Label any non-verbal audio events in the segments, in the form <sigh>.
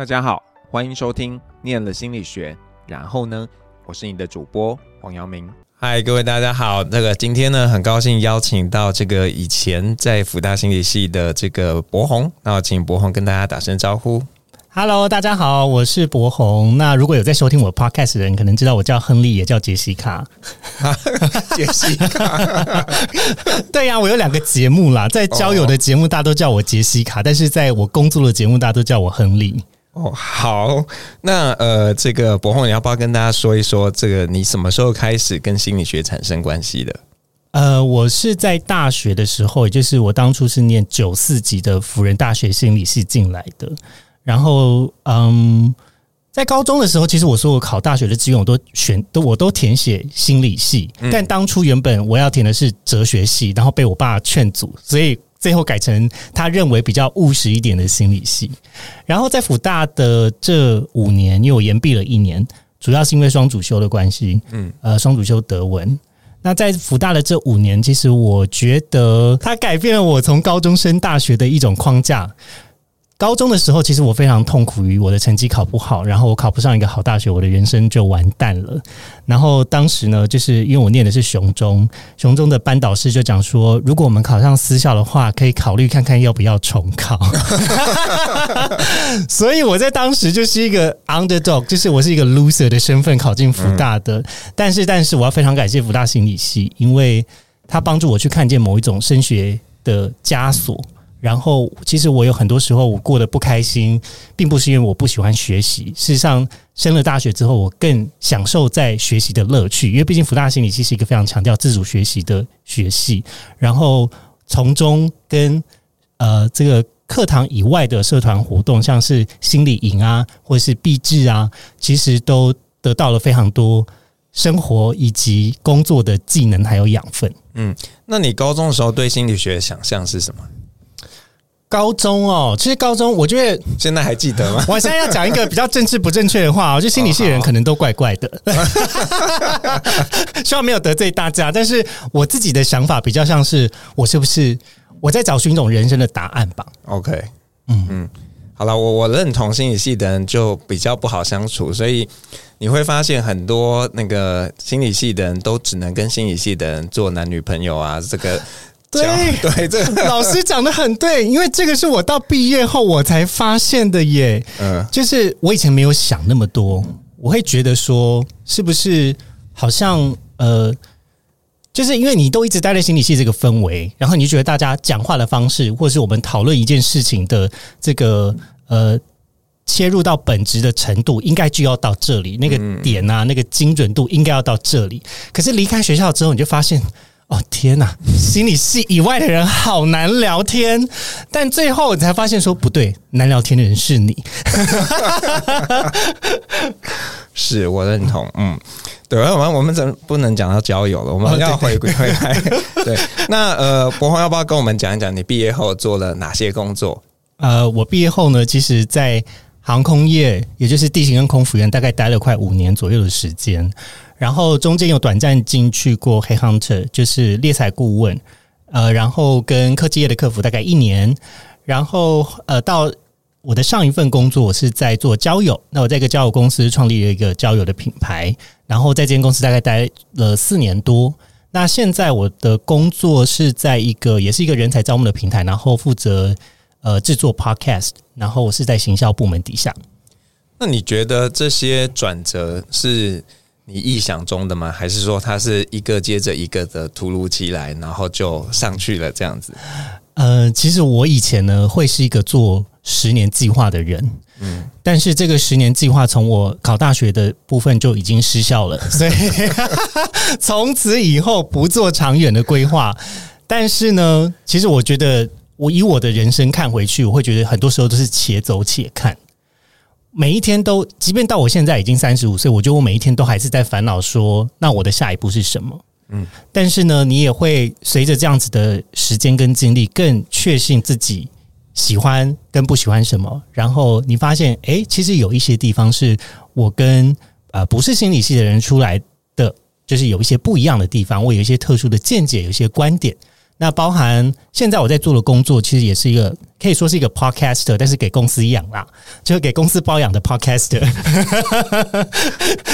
大家好，欢迎收听《念了心理学》，然后呢，我是你的主播黄阳明。嗨，各位大家好，那个今天呢，很高兴邀请到这个以前在辅大心理系的这个博宏，那我请博宏跟大家打声招呼。Hello，大家好，我是博宏。那如果有在收听我 Podcast 的人，可能知道我叫亨利，也叫杰西卡。<laughs> 杰西卡，<laughs> 对呀、啊，我有两个节目啦，在交友的节目大家都叫我杰西卡，oh. 但是在我工作的节目大家都叫我亨利。哦、oh，好，那呃，这个柏宏，你要不要跟大家说一说，这个你什么时候开始跟心理学产生关系的？呃，我是在大学的时候，也就是我当初是念九四级的辅仁大学心理系进来的。然后，嗯，在高中的时候，其实我说我考大学的志愿我都选都我都填写心理系，但当初原本我要填的是哲学系，然后被我爸劝阻，所以最后改成他认为比较务实一点的心理系。然后在辅大的这五年，因为我延毕了一年，主要是因为双主修的关系，嗯，呃，双主修德文。那在辅大的这五年，其实我觉得它改变了我从高中升大学的一种框架。高中的时候，其实我非常痛苦于我的成绩考不好，然后我考不上一个好大学，我的人生就完蛋了。然后当时呢，就是因为我念的是雄中，雄中的班导师就讲说，如果我们考上私校的话，可以考虑看看要不要重考。所以我在当时就是一个 underdog，就是我是一个 loser 的身份考进福大的。但是，但是我要非常感谢福大心理系，因为他帮助我去看见某一种升学的枷锁。然后，其实我有很多时候我过得不开心，并不是因为我不喜欢学习。事实上，升了大学之后，我更享受在学习的乐趣，因为毕竟福大心理系是一个非常强调自主学习的学系。然后，从中跟呃这个课堂以外的社团活动，像是心理营啊，或者是毕制啊，其实都得到了非常多生活以及工作的技能还有养分。嗯，那你高中的时候对心理学的想象是什么？高中哦，其实高中我觉得现在还记得吗？<laughs> 我现在要讲一个比较政治不正确的话，<laughs> 我觉得心理系的人可能都怪怪的，<laughs> 希望没有得罪大家。但是我自己的想法比较像是，我是不是我在找寻一种人生的答案吧？OK，嗯嗯，好了，我我认同心理系的人就比较不好相处，所以你会发现很多那个心理系的人都只能跟心理系的人做男女朋友啊，这个。对 <laughs> 对，这 <laughs> 老师讲的很对，因为这个是我到毕业后我才发现的耶。嗯，就是我以前没有想那么多，我会觉得说，是不是好像呃，就是因为你都一直待在心理系这个氛围，然后你就觉得大家讲话的方式，或是我们讨论一件事情的这个呃切入到本质的程度，应该就要到这里，那个点啊，那个精准度应该要到这里。可是离开学校之后，你就发现。哦天哪，心理系以外的人好难聊天，但最后你才发现说不对，难聊天的人是你。<laughs> 是我认同，嗯，对，我们我们怎不能讲到交友了？我们要回归回来。<laughs> 对，那呃，博宏要不要跟我们讲一讲你毕业后做了哪些工作？呃，我毕业后呢，其实，在航空业，也就是地勤跟空服员，大概待了快五年左右的时间。然后中间有短暂进去过 Headhunter，就是猎才顾问，呃，然后跟科技业的客服大概一年，然后呃，到我的上一份工作，我是在做交友，那我在一个交友公司创立了一个交友的品牌，然后在这间公司大概待了四年多。那现在我的工作是在一个也是一个人才招募的平台，然后负责呃制作 Podcast，然后我是在行销部门底下。那你觉得这些转折是？你意想中的吗？还是说它是一个接着一个的突如其来，然后就上去了这样子？呃，其实我以前呢会是一个做十年计划的人，嗯，但是这个十年计划从我考大学的部分就已经失效了，<laughs> 所以 <laughs> 从此以后不做长远的规划。但是呢，其实我觉得我以我的人生看回去，我会觉得很多时候都是且走且看。每一天都，即便到我现在已经三十五岁，我觉得我每一天都还是在烦恼说，那我的下一步是什么？嗯，但是呢，你也会随着这样子的时间跟经历，更确信自己喜欢跟不喜欢什么。然后你发现，诶，其实有一些地方是我跟呃不是心理系的人出来的，就是有一些不一样的地方。我有一些特殊的见解，有一些观点。那包含现在我在做的工作，其实也是一个可以说是一个 podcaster，但是给公司养啦，就是给公司包养的 podcaster。<laughs>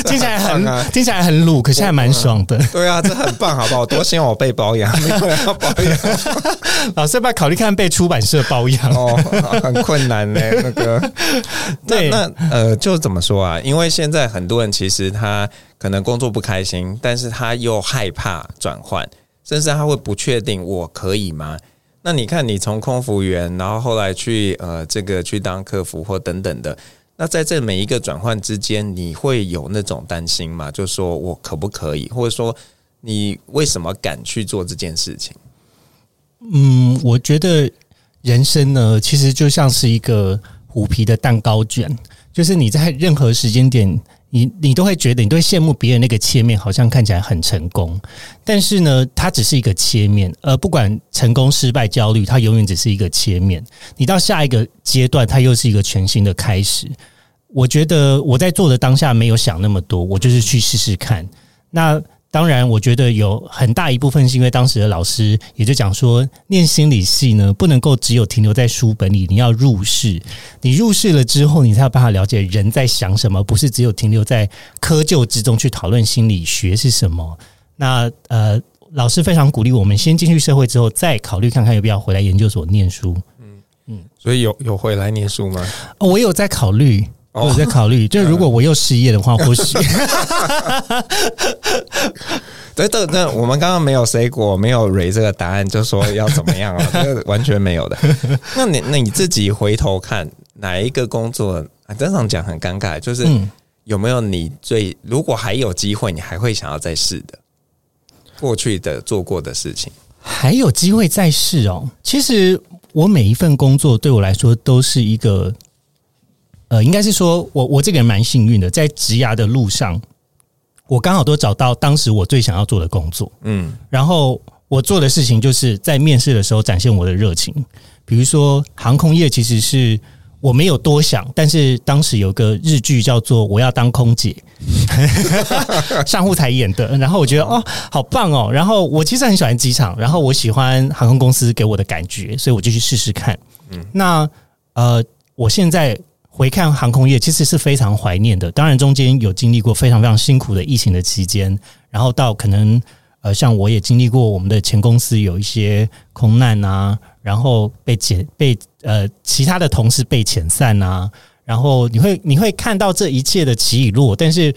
听起来很听起来很鲁，可是还蛮爽的。对啊，这很棒，好不好？<laughs> 多希望我被包养，没有人要包养。<laughs> 老师要不要考虑看被出版社包养？哦，很困难呢。那个，对，那呃，就是怎么说啊？因为现在很多人其实他可能工作不开心，但是他又害怕转换。甚至他会不确定我可以吗？那你看，你从空服员，然后后来去呃这个去当客服或等等的，那在这每一个转换之间，你会有那种担心吗？就说我可不可以，或者说你为什么敢去做这件事情？嗯，我觉得人生呢，其实就像是一个虎皮的蛋糕卷，就是你在任何时间点。你你都会觉得，你都会羡慕别人那个切面，好像看起来很成功，但是呢，它只是一个切面，而不管成功失败焦虑，它永远只是一个切面。你到下一个阶段，它又是一个全新的开始。我觉得我在做的当下没有想那么多，我就是去试试看。那。当然，我觉得有很大一部分是因为当时的老师也就讲说，念心理系呢，不能够只有停留在书本里，你要入世。你入世了之后，你才有办法了解人在想什么，不是只有停留在窠臼之中去讨论心理学是什么。那呃，老师非常鼓励我们先进去社会之后，再考虑看看要不要回来研究所念书。嗯嗯，所以有有回来念书吗？哦，我有在考虑。我在考虑，<laughs> 就是如果我又失业的话，或许。对 <laughs> 对对，我们刚刚没有 say 过，没有 re 这个答案，就说要怎么样啊？<laughs> 这个完全没有的。那你那你自己回头看哪一个工作？正常讲很尴尬，就是有没有你最如果还有机会，你还会想要再试的过去的做过的事情？还有机会再试哦。其实我每一份工作对我来说都是一个。呃，应该是说我我这个人蛮幸运的，在职涯的路上，我刚好都找到当时我最想要做的工作。嗯，然后我做的事情就是在面试的时候展现我的热情。比如说航空业，其实是我没有多想，但是当时有个日剧叫做《我要当空姐》，<laughs> 上户彩演的，然后我觉得哦，好棒哦。然后我其实很喜欢机场，然后我喜欢航空公司给我的感觉，所以我就去试试看。嗯，那呃，我现在。回看航空业，其实是非常怀念的。当然，中间有经历过非常非常辛苦的疫情的期间，然后到可能呃，像我也经历过我们的前公司有一些空难啊，然后被解被呃其他的同事被遣散啊，然后你会你会看到这一切的起与落。但是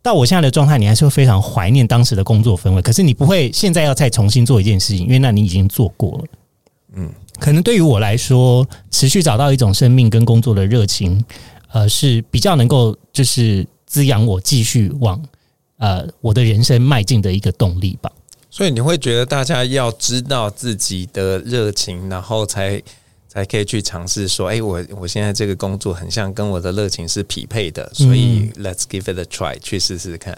到我现在的状态，你还是会非常怀念当时的工作氛围。可是你不会现在要再重新做一件事情，因为那你已经做过了。嗯。可能对于我来说，持续找到一种生命跟工作的热情，呃，是比较能够就是滋养我继续往呃我的人生迈进的一个动力吧。所以你会觉得大家要知道自己的热情，然后才才可以去尝试说，哎，我我现在这个工作很像跟我的热情是匹配的，所以 let's give it a try，去试试看。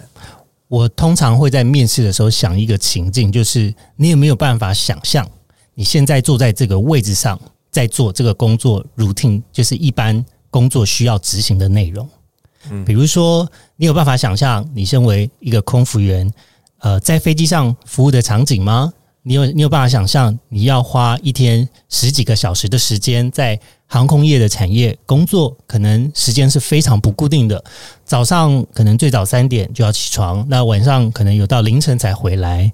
我通常会在面试的时候想一个情境，就是你有没有办法想象？你现在坐在这个位置上，在做这个工作 routine，就是一般工作需要执行的内容。嗯，比如说，你有办法想象你身为一个空服员，呃，在飞机上服务的场景吗？你有你有办法想象你要花一天十几个小时的时间在航空业的产业工作，可能时间是非常不固定的。早上可能最早三点就要起床，那晚上可能有到凌晨才回来。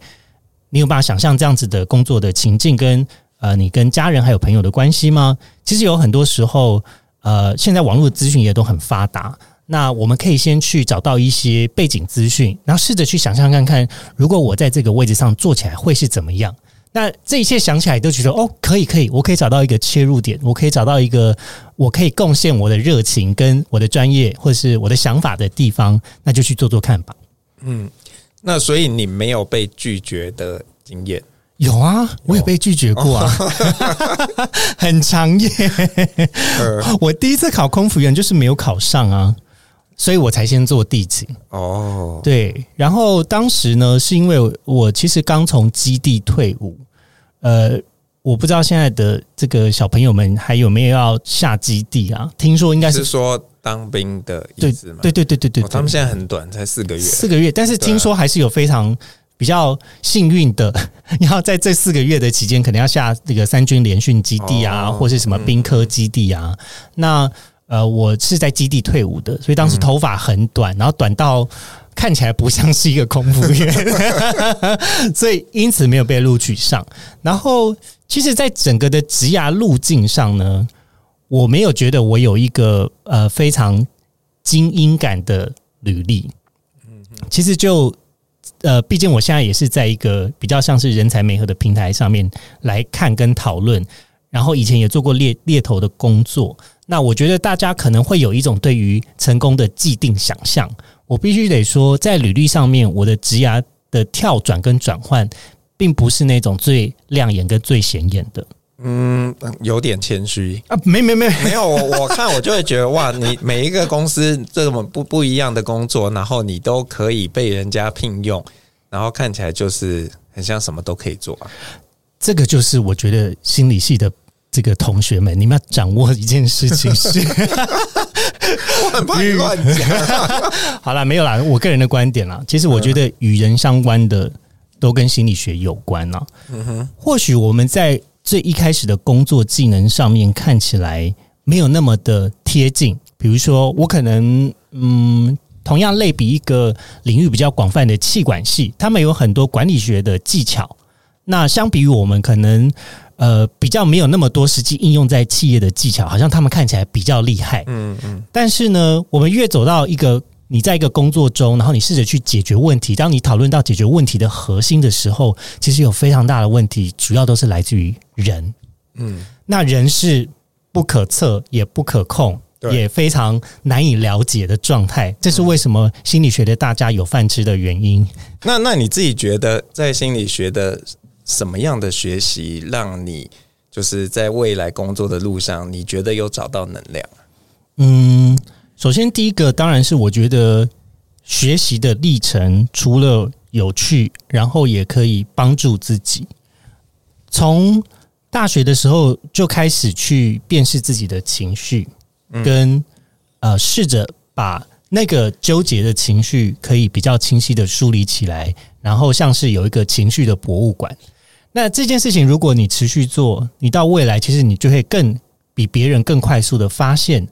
你有办法想象这样子的工作的情境跟呃，你跟家人还有朋友的关系吗？其实有很多时候，呃，现在网络资讯也都很发达。那我们可以先去找到一些背景资讯，然后试着去想象看看，如果我在这个位置上做起来会是怎么样？那这一切想起来都觉得哦，可以可以，我可以找到一个切入点，我可以找到一个我可以贡献我的热情跟我的专业或者是我的想法的地方，那就去做做看吧。嗯。那所以你没有被拒绝的经验？有啊，我有被拒绝过啊，哦、<laughs> 很长耶。我第一次考空服员就是没有考上啊，所以我才先做地勤。哦，对，然后当时呢，是因为我其实刚从基地退伍，呃。我不知道现在的这个小朋友们还有没有要下基地啊？听说应该是，是说当兵的意思吗？对对对对对他们现在很短，才四个月，四个月。但是听说还是有非常比较幸运的，<laughs> 要在这四个月的期间，可能要下这个三军联训基地啊，或是什么兵科基地啊。那呃，我是在基地退伍的，所以当时头发很短，然后短到看起来不像是一个空服员，<laughs> <laughs> 所以因此没有被录取上。然后，其实，在整个的职涯路径上呢，我没有觉得我有一个呃非常精英感的履历。嗯其实就呃，毕竟我现在也是在一个比较像是人才媒合的平台上面来看跟讨论，然后以前也做过猎猎头的工作。那我觉得大家可能会有一种对于成功的既定想象。我必须得说，在履历上面，我的职涯的跳转跟转换，并不是那种最亮眼跟最显眼的。嗯，有点谦虚啊，没没没没有，我我看我就会觉得哇，你每一个公司这么不不一样的工作，然后你都可以被人家聘用，然后看起来就是很像什么都可以做啊。这个就是我觉得心理系的。这个同学们，你们要掌握一件事情是，<laughs> 我很怕你乱讲。<laughs> 好了，没有啦，我个人的观点啦。其实我觉得与人相关的都跟心理学有关啦。嗯哼，或许我们在最一开始的工作技能上面看起来没有那么的贴近。比如说，我可能嗯，同样类比一个领域比较广泛的气管系，他们有很多管理学的技巧。那相比于我们可能。呃，比较没有那么多实际应用在企业的技巧，好像他们看起来比较厉害。嗯嗯。但是呢，我们越走到一个你在一个工作中，然后你试着去解决问题，当你讨论到解决问题的核心的时候，其实有非常大的问题，主要都是来自于人。嗯，那人是不可测也不可控，也非常难以了解的状态。这是为什么心理学的大家有饭吃的原因。那那你自己觉得，在心理学的？什么样的学习让你就是在未来工作的路上，你觉得有找到能量？嗯，首先第一个当然是我觉得学习的历程除了有趣，然后也可以帮助自己。从大学的时候就开始去辨识自己的情绪，跟呃试着把那个纠结的情绪可以比较清晰的梳理起来，然后像是有一个情绪的博物馆。那这件事情，如果你持续做，你到未来其实你就会更比别人更快速的发现啊，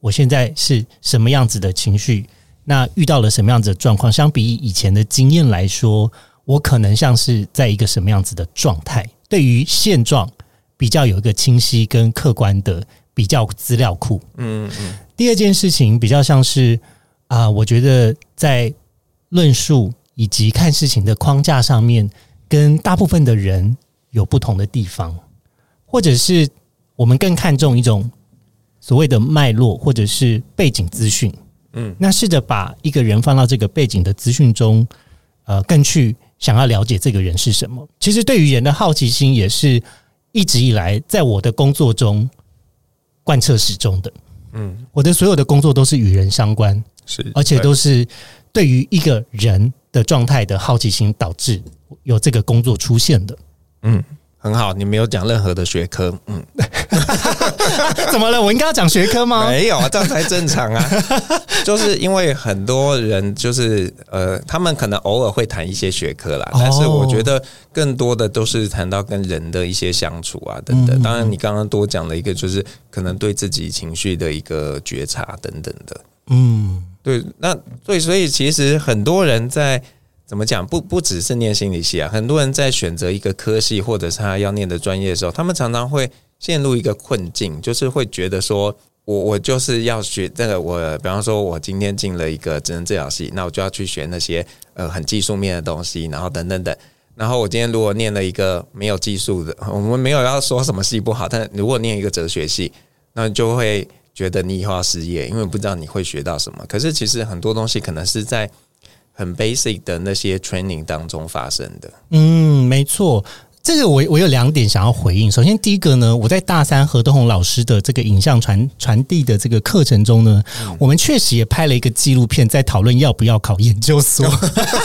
我现在是什么样子的情绪，那遇到了什么样子的状况，相比以前的经验来说，我可能像是在一个什么样子的状态，对于现状比较有一个清晰跟客观的比较资料库。嗯嗯。第二件事情比较像是啊，我觉得在论述以及看事情的框架上面。跟大部分的人有不同的地方，或者是我们更看重一种所谓的脉络，或者是背景资讯。嗯，那试着把一个人放到这个背景的资讯中，呃，更去想要了解这个人是什么。其实对于人的好奇心，也是一直以来在我的工作中贯彻始终的。嗯，我的所有的工作都是与人相关，是，而且都是对于一个人的状态的好奇心导致。有这个工作出现的，嗯，很好。你没有讲任何的学科，嗯，<laughs> 怎么了？我应该要讲学科吗？没有啊，这样才正常啊。<laughs> 就是因为很多人就是呃，他们可能偶尔会谈一些学科啦，但是我觉得更多的都是谈到跟人的一些相处啊等等。当然，你刚刚多讲了一个，就是可能对自己情绪的一个觉察等等的。嗯，对。那对，所以其实很多人在。怎么讲？不不只是念心理系啊，很多人在选择一个科系或者是他要念的专业的时候，他们常常会陷入一个困境，就是会觉得说，我我就是要学这个，我比方说，我今天进了一个职能治疗系，那我就要去学那些呃很技术面的东西，然后等等等。然后我今天如果念了一个没有技术的，我们没有要说什么系不好，但如果念一个哲学系，那就会觉得你以后要失业，因为不知道你会学到什么。可是其实很多东西可能是在。很 basic 的那些 training 当中发生的，嗯，没错。这个我我有两点想要回应。首先，第一个呢，我在大三何东红老师的这个影像传传递的这个课程中呢，嗯、我们确实也拍了一个纪录片，在讨论要不要考研究所。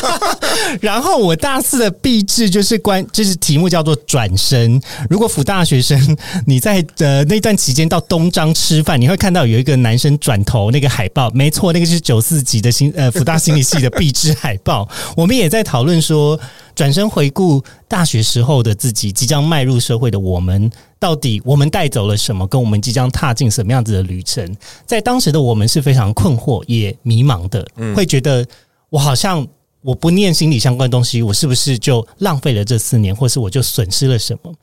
<laughs> 然后我大四的毕制就是关，就是题目叫做转身。如果辅大学生你在呃那段期间到东张吃饭，你会看到有一个男生转头那个海报，没错，那个是九四级的心呃辅大心理系的毕制海报。我们也在讨论说。转身回顾大学时候的自己，即将迈入社会的我们，到底我们带走了什么？跟我们即将踏进什么样子的旅程？在当时的我们是非常困惑也迷茫的，会觉得我好像我不念心理相关东西，我是不是就浪费了这四年，或是我就损失了什么？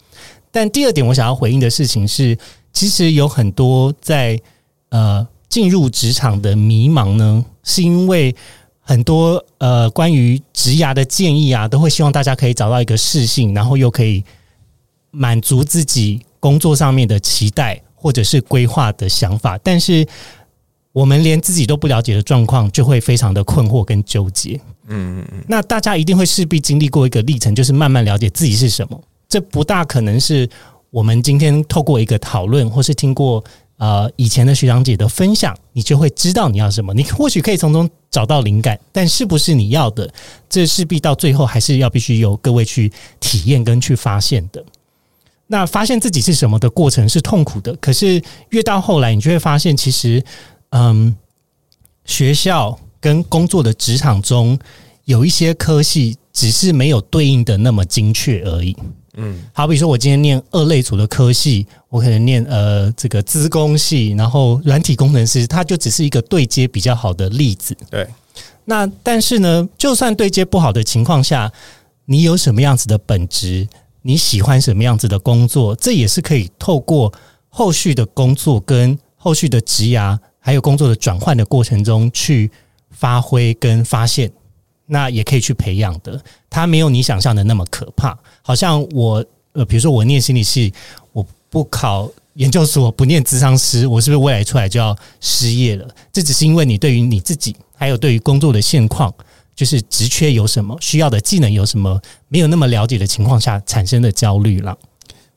但第二点，我想要回应的事情是，其实有很多在呃进入职场的迷茫呢，是因为。很多呃，关于职牙的建议啊，都会希望大家可以找到一个适性，然后又可以满足自己工作上面的期待或者是规划的想法。但是我们连自己都不了解的状况，就会非常的困惑跟纠结。嗯嗯嗯。那大家一定会势必经历过一个历程，就是慢慢了解自己是什么。这不大可能是我们今天透过一个讨论，或是听过。呃，以前的学长姐的分享，你就会知道你要什么。你或许可以从中找到灵感，但是不是你要的，这势必到最后还是要必须由各位去体验跟去发现的。那发现自己是什么的过程是痛苦的，可是越到后来，你就会发现，其实，嗯，学校跟工作的职场中有一些科系，只是没有对应的那么精确而已。嗯，好比说，我今天念二类组的科系，我可能念呃这个资工系，然后软体工程师，它就只是一个对接比较好的例子。对，那但是呢，就算对接不好的情况下，你有什么样子的本质，你喜欢什么样子的工作，这也是可以透过后续的工作跟后续的职涯，还有工作的转换的过程中去发挥跟发现。那也可以去培养的，它没有你想象的那么可怕。好像我呃，比如说我念心理系，我不考研究所，不念咨商师，我是不是未来出来就要失业了？这只是因为你对于你自己，还有对于工作的现况，就是职缺有什么，需要的技能有什么，没有那么了解的情况下产生的焦虑了。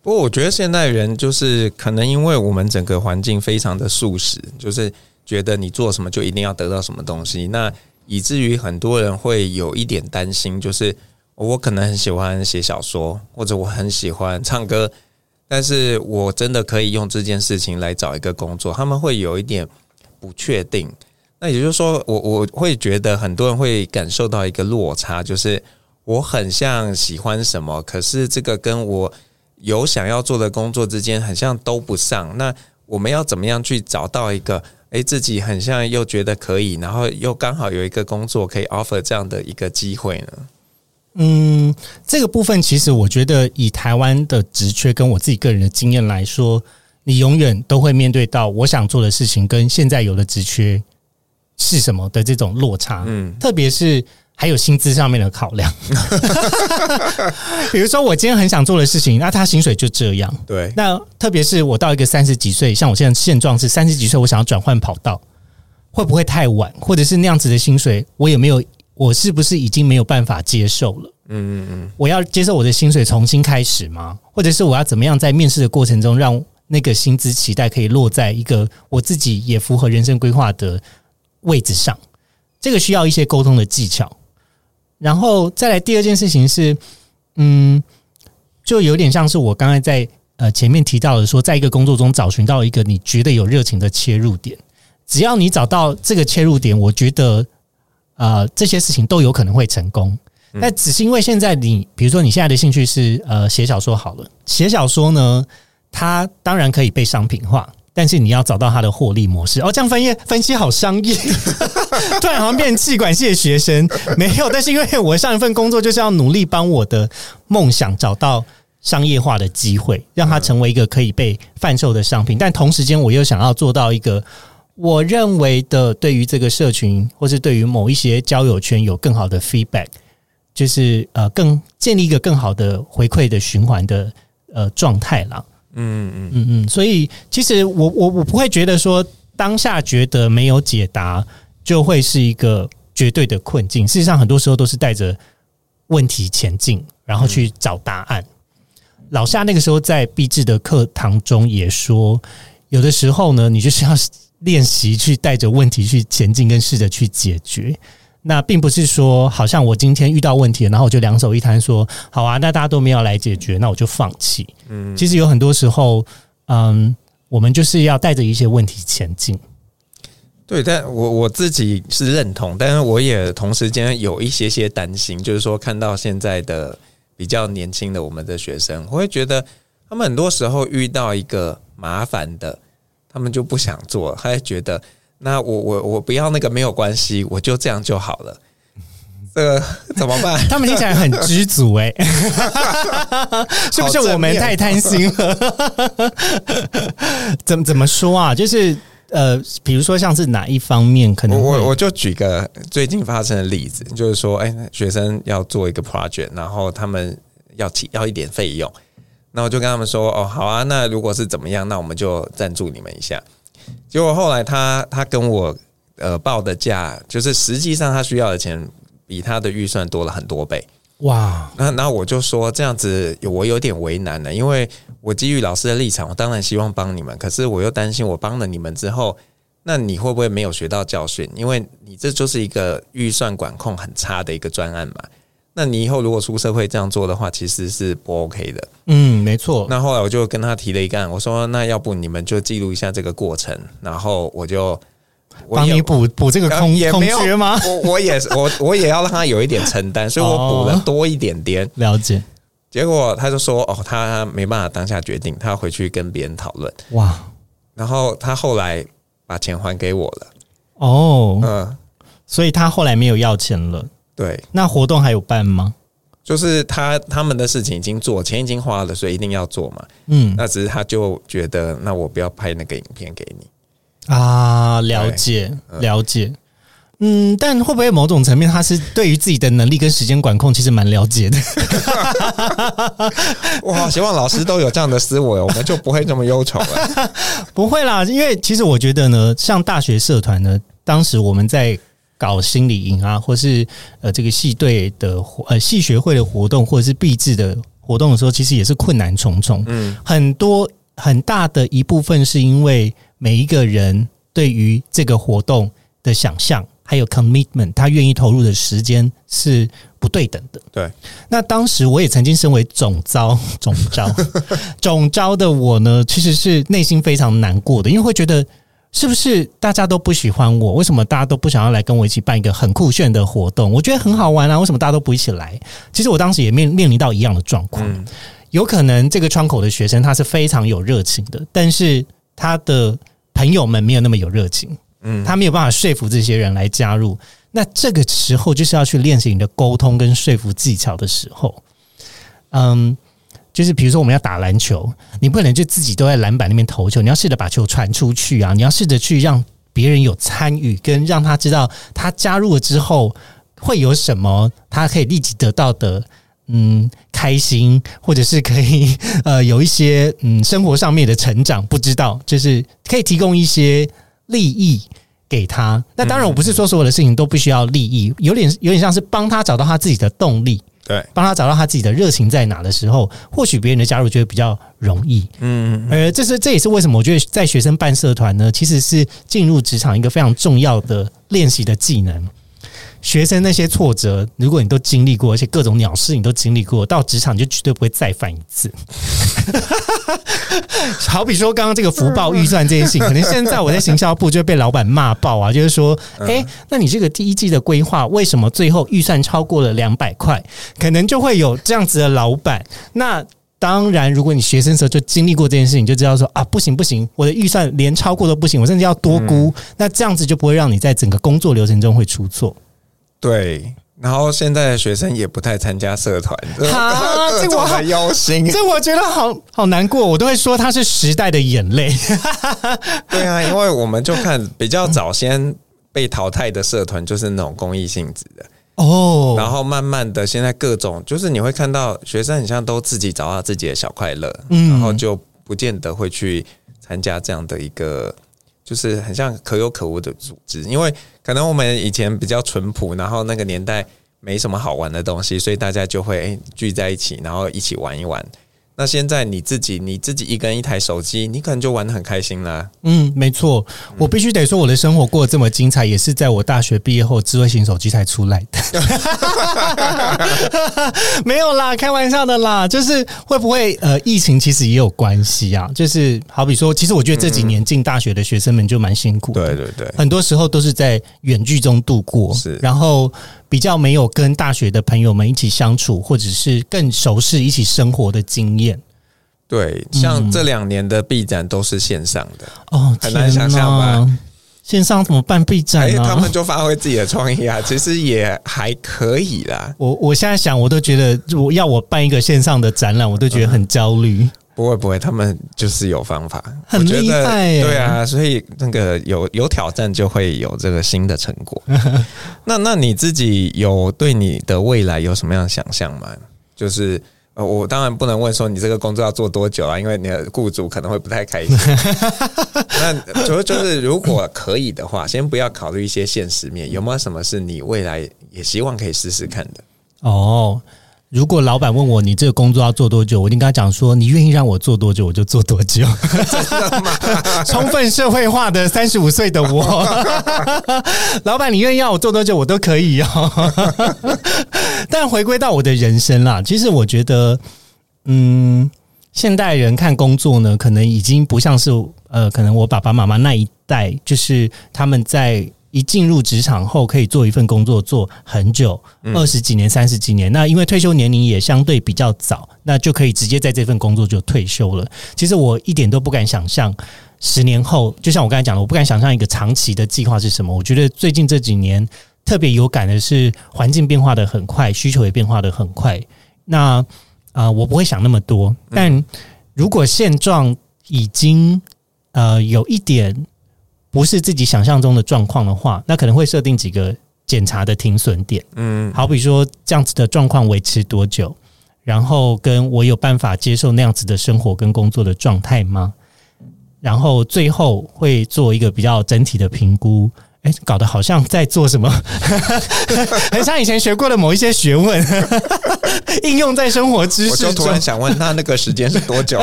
不过我觉得现代人就是可能因为我们整个环境非常的素食，就是觉得你做什么就一定要得到什么东西。那以至于很多人会有一点担心，就是我可能很喜欢写小说，或者我很喜欢唱歌，但是我真的可以用这件事情来找一个工作，他们会有一点不确定。那也就是说，我我会觉得很多人会感受到一个落差，就是我很像喜欢什么，可是这个跟我有想要做的工作之间很像都不上。那我们要怎么样去找到一个？诶，自己很像又觉得可以，然后又刚好有一个工作可以 offer 这样的一个机会呢？嗯，这个部分其实我觉得以台湾的职缺跟我自己个人的经验来说，你永远都会面对到我想做的事情跟现在有的职缺是什么的这种落差。嗯，特别是。还有薪资上面的考量，<laughs> 比如说我今天很想做的事情，那他薪水就这样。对，那特别是我到一个三十几岁，像我现在现状是三十几岁，我想要转换跑道，会不会太晚？或者是那样子的薪水，我也没有，我是不是已经没有办法接受了？嗯嗯嗯，我要接受我的薪水重新开始吗？或者是我要怎么样在面试的过程中，让那个薪资期待可以落在一个我自己也符合人生规划的位置上？这个需要一些沟通的技巧。然后再来第二件事情是，嗯，就有点像是我刚才在呃前面提到的说，在一个工作中找寻到一个你觉得有热情的切入点，只要你找到这个切入点，我觉得呃这些事情都有可能会成功。但只是因为现在你，比如说你现在的兴趣是呃写小说好了，写小说呢，它当然可以被商品化。但是你要找到它的获利模式哦，这样分析分析好商业，<laughs> 突然好像变成企管系的学生没有。但是因为我上一份工作就是要努力帮我的梦想找到商业化的机会，让它成为一个可以被贩售的商品。但同时间我又想要做到一个我认为的对于这个社群或是对于某一些交友圈有更好的 feedback，就是呃更建立一个更好的回馈的循环的呃状态啦。嗯嗯嗯嗯，所以其实我我我不会觉得说当下觉得没有解答就会是一个绝对的困境。事实上，很多时候都是带着问题前进，然后去找答案。老夏那个时候在毕制的课堂中也说，有的时候呢，你就是要练习去带着问题去前进，跟试着去解决。那并不是说，好像我今天遇到问题，然后我就两手一摊，说好啊，那大家都没有来解决，那我就放弃。嗯，其实有很多时候，嗯，我们就是要带着一些问题前进。对，但我我自己是认同，但是我也同时间有一些些担心，就是说看到现在的比较年轻的我们的学生，我会觉得他们很多时候遇到一个麻烦的，他们就不想做，他会觉得。那我我我不要那个没有关系，我就这样就好了。<laughs> 这个怎么办？他们听起来很知足哎、欸，<laughs> 是不是我们太贪心了？怎么怎么说啊？就是呃，比如说像是哪一方面可能？我我就举个最近发生的例子，就是说，哎，学生要做一个 project，然后他们要起要一点费用，那我就跟他们说，哦，好啊，那如果是怎么样，那我们就赞助你们一下。结果后来他他跟我呃报的价，就是实际上他需要的钱比他的预算多了很多倍。哇！那那我就说这样子我有点为难了，因为我基于老师的立场，我当然希望帮你们，可是我又担心我帮了你们之后，那你会不会没有学到教训？因为你这就是一个预算管控很差的一个专案嘛。那你以后如果出社会这样做的话，其实是不 OK 的。嗯，没错。那后来我就跟他提了一个案，我说那要不你们就记录一下这个过程，然后我就帮你补补这个空也没有吗？我我也我我也要让他有一点承担，所以我补了多一点点。哦，了解。结果他就说哦，他没办法当下决定，他要回去跟别人讨论。哇！然后他后来把钱还给我了。哦，嗯，所以他后来没有要钱了。对，那活动还有办吗？就是他他们的事情已经做，钱已经花了，所以一定要做嘛。嗯，那只是他就觉得，那我不要拍那个影片给你啊。了解了解，嗯，但会不会某种层面，他是对于自己的能力跟时间管控，其实蛮了解的。<laughs> 哇，希望老师都有这样的思维，我们就不会这么忧愁了。<laughs> 不会啦，因为其实我觉得呢，像大学社团呢，当时我们在。搞心理营啊，或是呃这个系队的呃系学会的活动，或者是毕制的活动的时候，其实也是困难重重。嗯，很多很大的一部分是因为每一个人对于这个活动的想象，还有 commitment，他愿意投入的时间是不对等的。对，那当时我也曾经身为总招、<laughs> 总招、总招的我呢，其实是内心非常难过的，因为会觉得。是不是大家都不喜欢我？为什么大家都不想要来跟我一起办一个很酷炫的活动？我觉得很好玩啊！为什么大家都不一起来？其实我当时也面面临到一样的状况。有可能这个窗口的学生他是非常有热情的，但是他的朋友们没有那么有热情。嗯，他没有办法说服这些人来加入。那这个时候就是要去练习你的沟通跟说服技巧的时候。嗯。就是比如说我们要打篮球，你不可能就自己都在篮板那边投球，你要试着把球传出去啊！你要试着去让别人有参与，跟让他知道他加入了之后会有什么，他可以立即得到的，嗯，开心，或者是可以 <laughs> 呃有一些嗯生活上面的成长，不知道就是可以提供一些利益给他。那当然，我不是说所有的事情都不需要利益，有点有点像是帮他找到他自己的动力。对，帮他找到他自己的热情在哪的时候，或许别人的加入就会比较容易。嗯，呃这是这也是为什么我觉得在学生办社团呢，其实是进入职场一个非常重要的练习的技能。学生那些挫折，如果你都经历过，而且各种鸟事你都经历过，到职场就绝对不会再犯一次。好比说刚刚这个福报预算这件事情，可能现在我在行销部就会被老板骂爆啊，就是说，诶，那你这个第一季的规划为什么最后预算超过了两百块？可能就会有这样子的老板。那当然，如果你学生的时候就经历过这件事情，就知道说啊，不行不行，我的预算连超过都不行，我甚至要多估。那这样子就不会让你在整个工作流程中会出错。对，然后现在的学生也不太参加社团，啊，<laughs> 这我好忧心，这我觉得好好难过，我都会说他是时代的眼泪。<laughs> 对啊，因为我们就看比较早先被淘汰的社团，就是那种公益性质的哦，然后慢慢的现在各种就是你会看到学生很像都自己找到自己的小快乐，嗯，然后就不见得会去参加这样的一个。就是很像可有可无的组织，因为可能我们以前比较淳朴，然后那个年代没什么好玩的东西，所以大家就会聚在一起，然后一起玩一玩。那现在你自己你自己一个人一台手机，你可能就玩的很开心啦。嗯，没错，我必须得说，我的生活过得这么精彩，也是在我大学毕业后，智慧型手机才出来的。<laughs> 没有啦，开玩笑的啦。就是会不会呃，疫情其实也有关系啊。就是好比说，其实我觉得这几年进大学的学生们就蛮辛苦的。对对对，很多时候都是在远距中度过，是，然后比较没有跟大学的朋友们一起相处，或者是更熟悉一起生活的经验。对，像这两年的毕展都是线上的哦，很难想象吧？线上怎么办毕展呢？他们就发挥自己的创意啊，其实也还可以啦。我我现在想，我都觉得，我要我办一个线上的展览，我都觉得很焦虑。嗯。不会不会，他们就是有方法，很厉害。对啊，所以那个有有挑战，就会有这个新的成果。<laughs> 那那你自己有对你的未来有什么样的想象吗？就是。呃，我当然不能问说你这个工作要做多久啊，因为你的雇主可能会不太开心。<laughs> 那主要就是如果可以的话，先不要考虑一些现实面，有没有什么是你未来也希望可以试试看的？哦。如果老板问我，你这个工作要做多久，我一定跟他讲说，你愿意让我做多久我就做多久。<laughs> 充分社会化的三十五岁的我，<laughs> 老板，你愿意要我做多久我都可以哦。<laughs> 但回归到我的人生啦，其实我觉得，嗯，现代人看工作呢，可能已经不像是呃，可能我爸爸妈妈那一代，就是他们在。一进入职场后，可以做一份工作做很久，二十几年、三十几年。那因为退休年龄也相对比较早，那就可以直接在这份工作就退休了。其实我一点都不敢想象，十年后，就像我刚才讲的，我不敢想象一个长期的计划是什么。我觉得最近这几年特别有感的是，环境变化的很快，需求也变化的很快。那啊、呃，我不会想那么多。但如果现状已经呃有一点。不是自己想象中的状况的话，那可能会设定几个检查的停损点。嗯，好比说这样子的状况维持多久，然后跟我有办法接受那样子的生活跟工作的状态吗？然后最后会做一个比较整体的评估。哎，搞得好像在做什么，很像以前学过的某一些学问，<laughs> 应用在生活知识中。我就突然想问，那那个时间是多久？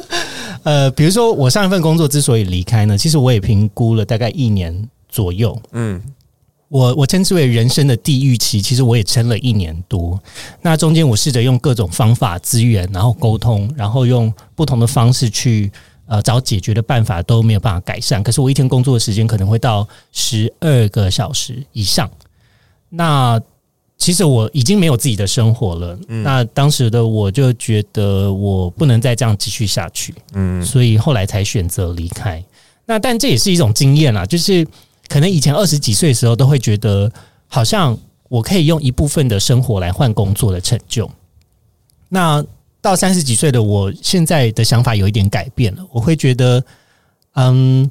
<laughs> 呃，比如说我上一份工作之所以离开呢，其实我也评估了大概一年左右。嗯，我我称之为人生的地狱期，其实我也撑了一年多。那中间我试着用各种方法、资源，然后沟通，然后用不同的方式去呃找解决的办法，都没有办法改善。可是我一天工作的时间可能会到十二个小时以上。那其实我已经没有自己的生活了。嗯，那当时的我就觉得我不能再这样继续下去。嗯，所以后来才选择离开。那但这也是一种经验啦，就是可能以前二十几岁的时候都会觉得，好像我可以用一部分的生活来换工作的成就。那到三十几岁的我现在的想法有一点改变了，我会觉得，嗯，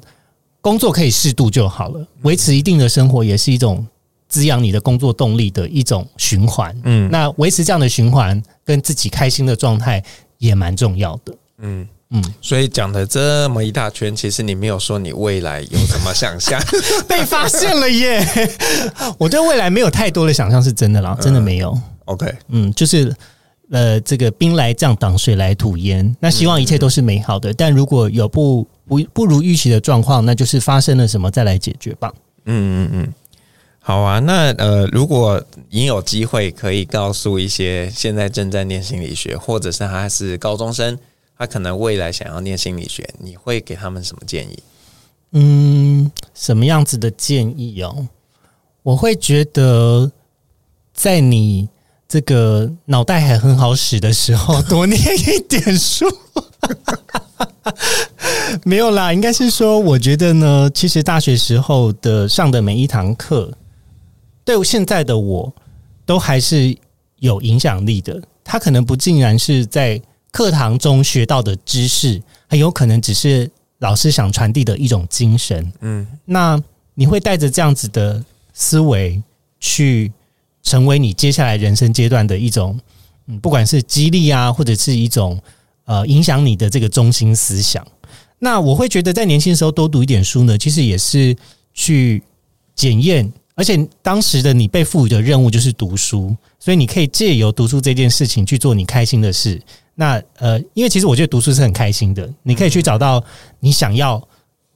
工作可以适度就好了，维持一定的生活也是一种。滋养你的工作动力的一种循环，嗯，那维持这样的循环跟自己开心的状态也蛮重要的，嗯。嗯，所以讲了这么一大圈，其实你没有说你未来有什么想象，<laughs> 被发现了耶！<laughs> 我对未来没有太多的想象，是真的啦，真的没有。嗯、OK，嗯，就是呃，这个兵来将挡，水来土掩，那希望一切都是美好的。嗯、但如果有不不不如预期的状况，那就是发生了什么，再来解决吧。嗯嗯嗯。好啊，那呃，如果你有机会可以告诉一些现在正在念心理学，或者是他是高中生，他可能未来想要念心理学，你会给他们什么建议？嗯，什么样子的建议哦？我会觉得，在你这个脑袋还很好使的时候，多念一点书。<laughs> 没有啦，应该是说，我觉得呢，其实大学时候的上的每一堂课。对现在的我，都还是有影响力的。他可能不尽然是在课堂中学到的知识，很有可能只是老师想传递的一种精神。嗯，那你会带着这样子的思维去成为你接下来人生阶段的一种，嗯，不管是激励啊，或者是一种呃影响你的这个中心思想。那我会觉得，在年轻的时候多读一点书呢，其实也是去检验。而且当时的你被赋予的任务就是读书，所以你可以借由读书这件事情去做你开心的事。那呃，因为其实我觉得读书是很开心的，你可以去找到你想要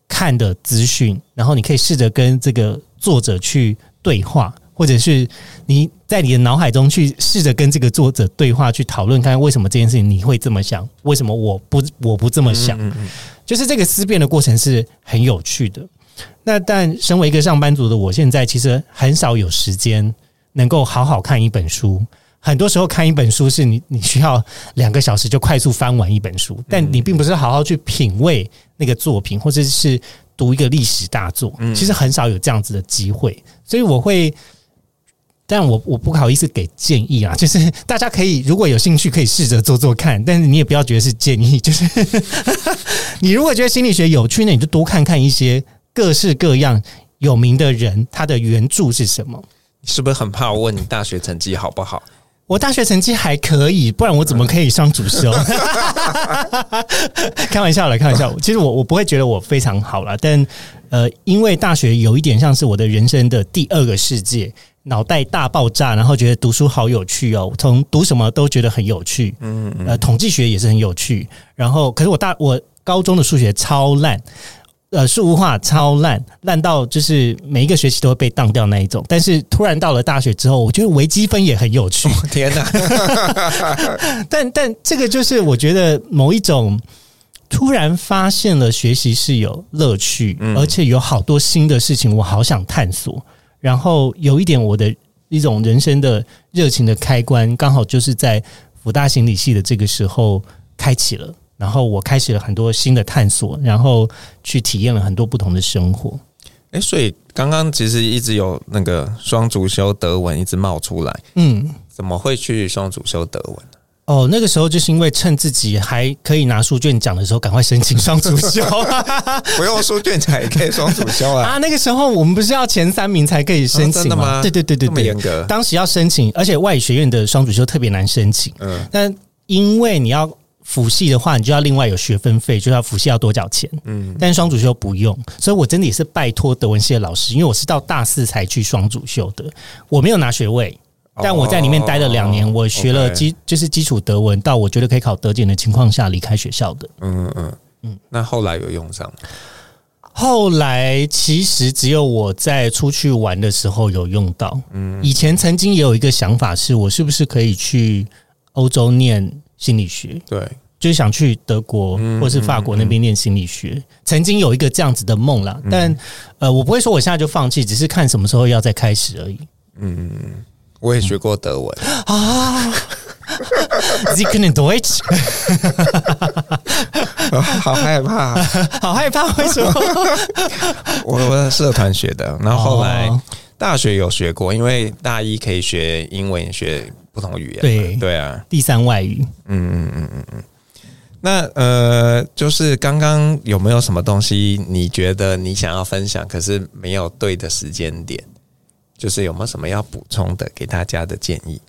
看的资讯，然后你可以试着跟这个作者去对话，或者是你在你的脑海中去试着跟这个作者对话，去讨论看为什么这件事情你会这么想，为什么我不我不这么想，就是这个思辨的过程是很有趣的。那但身为一个上班族的我，现在其实很少有时间能够好好看一本书。很多时候看一本书是你你需要两个小时就快速翻完一本书，但你并不是好好去品味那个作品，或者是读一个历史大作。其实很少有这样子的机会，所以我会，但我我不好意思给建议啊，<laughs> 就是大家可以如果有兴趣可以试着做做看，但是你也不要觉得是建议，就是 <laughs> 你如果觉得心理学有趣，那你就多看看一些各式各样有名的人，他的原著是什么？你是不是很怕我问你大学成绩好不好？我大学成绩还可以，不然我怎么可以上主修？<laughs> 开玩笑了，开玩笑。其实我我不会觉得我非常好啦，但呃，因为大学有一点像是我的人生的第二个世界，脑袋大爆炸，然后觉得读书好有趣哦，从读什么都觉得很有趣。嗯嗯，呃，统计学也是很有趣。然后，可是我大我高中的数学超烂。呃，数化超烂，烂到就是每一个学期都会被当掉那一种。但是突然到了大学之后，我觉得微积分也很有趣。哦、天哪！<laughs> <laughs> 但但这个就是我觉得某一种突然发现了学习是有乐趣，嗯、而且有好多新的事情我好想探索。然后有一点我的一种人生的热情的开关，刚好就是在辅大行理系的这个时候开启了。然后我开始了很多新的探索，然后去体验了很多不同的生活。诶，所以刚刚其实一直有那个双主修德文一直冒出来，嗯，怎么会去双主修德文？哦，那个时候就是因为趁自己还可以拿书卷奖的时候，赶快申请双主修。<laughs> 不用书卷奖也可以双主修啊！<laughs> 啊，那个时候我们不是要前三名才可以申请吗？哦，真的吗？对对对对对。当时要申请，而且外语学院的双主修特别难申请。嗯，但因为你要。辅系的话，你就要另外有学分费，就要辅系要多缴钱。嗯，但是双主修不用，所以我真的也是拜托德文系的老师，因为我是到大四才去双主修的，我没有拿学位，但我在里面待了两年，我学了基就是基础德文，到我觉得可以考德检的情况下离开学校的。嗯嗯嗯，那后来有用上？后来其实只有我在出去玩的时候有用到。嗯，以前曾经也有一个想法，是我是不是可以去欧洲念心理学，对，就是想去德国或是法国那边念心理学，嗯嗯嗯，曾经有一个这样子的梦啦。但呃，我不会说我现在就放弃，只是看什么时候要再开始而已。嗯，我也学过德文、嗯、啊，Sie können Deutsch，好害怕，好害怕，为什么？我我在社团学的，然后后来大学有学过，因为大一可以学英文学。不同语言，对对啊，第三外语，嗯嗯嗯嗯嗯。那呃，就是刚刚有没有什么东西你觉得你想要分享，可是没有对的时间点？就是有没有什么要补充的，给大家的建议？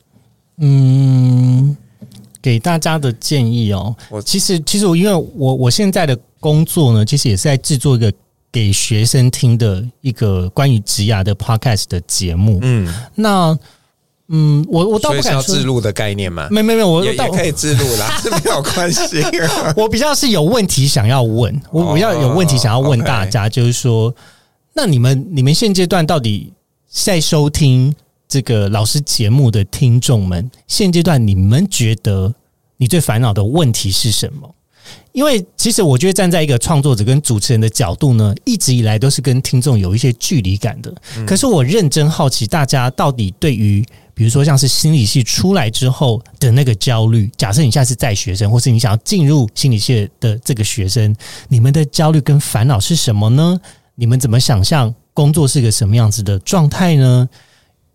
嗯，给大家的建议哦，我其实其实我因为我我现在的工作呢，其实也是在制作一个给学生听的一个关于职涯的 podcast 的节目。嗯，那。嗯，我我倒不敢说自录的概念嘛，没没没，我也，也可以自录啦，<laughs> 是没有关系。<laughs> 我比较是有问题想要问，我我要有问题想要问大家，就是说，那你们你们现阶段到底在收听这个老师节目的听众们，现阶段你们觉得你最烦恼的问题是什么？因为其实我觉得站在一个创作者跟主持人的角度呢，一直以来都是跟听众有一些距离感的。可是我认真好奇，大家到底对于比如说，像是心理系出来之后的那个焦虑。假设你现在是在学生，或是你想要进入心理系的这个学生，你们的焦虑跟烦恼是什么呢？你们怎么想象工作是个什么样子的状态呢？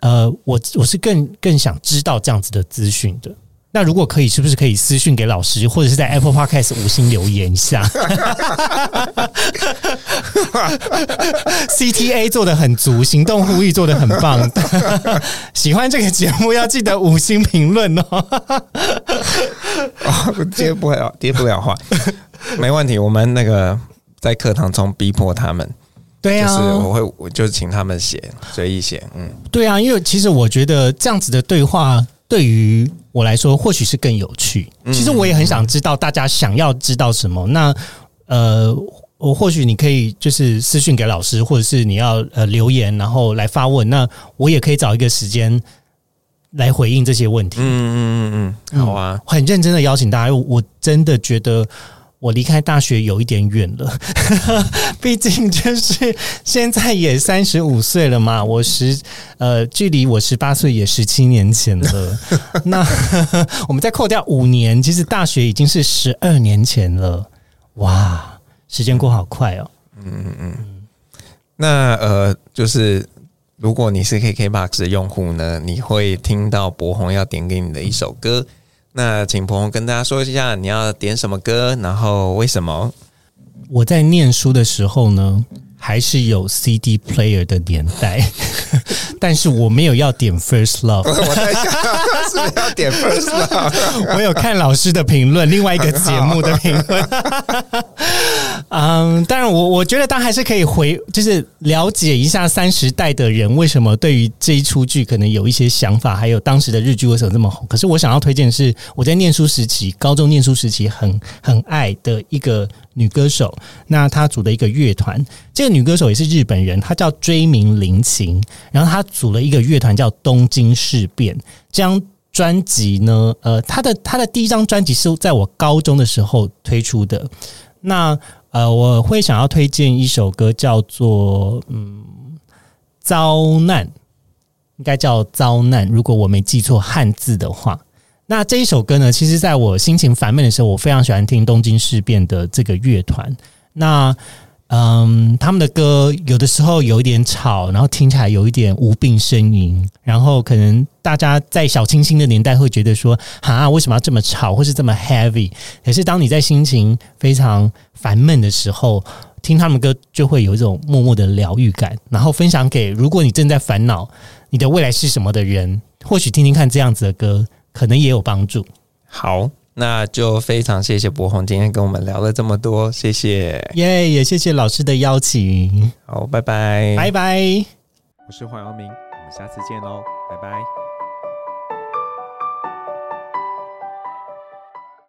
呃，我我是更更想知道这样子的资讯的。那如果可以，是不是可以私信给老师，或者是在 <laughs> Apple Podcast 五星留言一下？<laughs> CTA 做得很足，行动呼吁做得很棒。<laughs> 喜欢这个节目要记得五星评论哦。哦，接不了，接不了话，没问题。我们那个在课堂中逼迫他们，对啊，就是我会我就请他们写，随意写，嗯，对啊，因为其实我觉得这样子的对话对于我来说或许是更有趣。其实我也很想知道大家想要知道什么。那呃，我或许你可以就是私讯给老师，或者是你要呃留言，然后来发问。那我也可以找一个时间来回应这些问题。嗯嗯嗯嗯，好啊，很认真的邀请大家，我真的觉得。我离开大学有一点远了，<laughs> 毕竟就是现在也三十五岁了嘛。我十呃，距离我十八岁也十七年前了。<laughs> 那我们再扣掉五年，其实大学已经是十二年前了。哇，时间过好快哦。嗯嗯嗯。那呃，就是如果你是 KKBOX 的用户呢，你会听到柏宏要点给你的一首歌。那请鹏跟大家说一下，你要点什么歌，然后为什么？我在念书的时候呢，还是有 CD player 的年代，<laughs> 但是我没有要点 First Love。<laughs> 我在想是不是要点 First Love？我有看老师的评论，另外一个节目的评论。<laughs> 嗯，当然，我我觉得大家还是可以回，就是了解一下三十代的人为什么对于这一出剧可能有一些想法，还有当时的日剧为什么这么红。可是我想要推荐的是我在念书时期，高中念书时期很很爱的一个女歌手，那她组的一个乐团，这个女歌手也是日本人，她叫椎名林檎，然后她组了一个乐团叫东京事变。这张专辑呢，呃，她的她的第一张专辑是在我高中的时候推出的，那。呃，我会想要推荐一首歌，叫做“嗯，遭难”，应该叫“遭难”。如果我没记错汉字的话，那这一首歌呢，其实在我心情烦闷的时候，我非常喜欢听东京事变的这个乐团。那嗯，他们的歌有的时候有一点吵，然后听起来有一点无病呻吟，然后可能大家在小清新的年代会觉得说，啊，为什么要这么吵，或是这么 heavy？可是当你在心情非常烦闷的时候，听他们歌就会有一种默默的疗愈感，然后分享给如果你正在烦恼你的未来是什么的人，或许听听看这样子的歌，可能也有帮助。好。那就非常谢谢博宏今天跟我们聊了这么多，谢谢耶，yeah, 也谢谢老师的邀请。好，拜拜，拜拜。我是黄耀明，我们下次见喽，拜拜。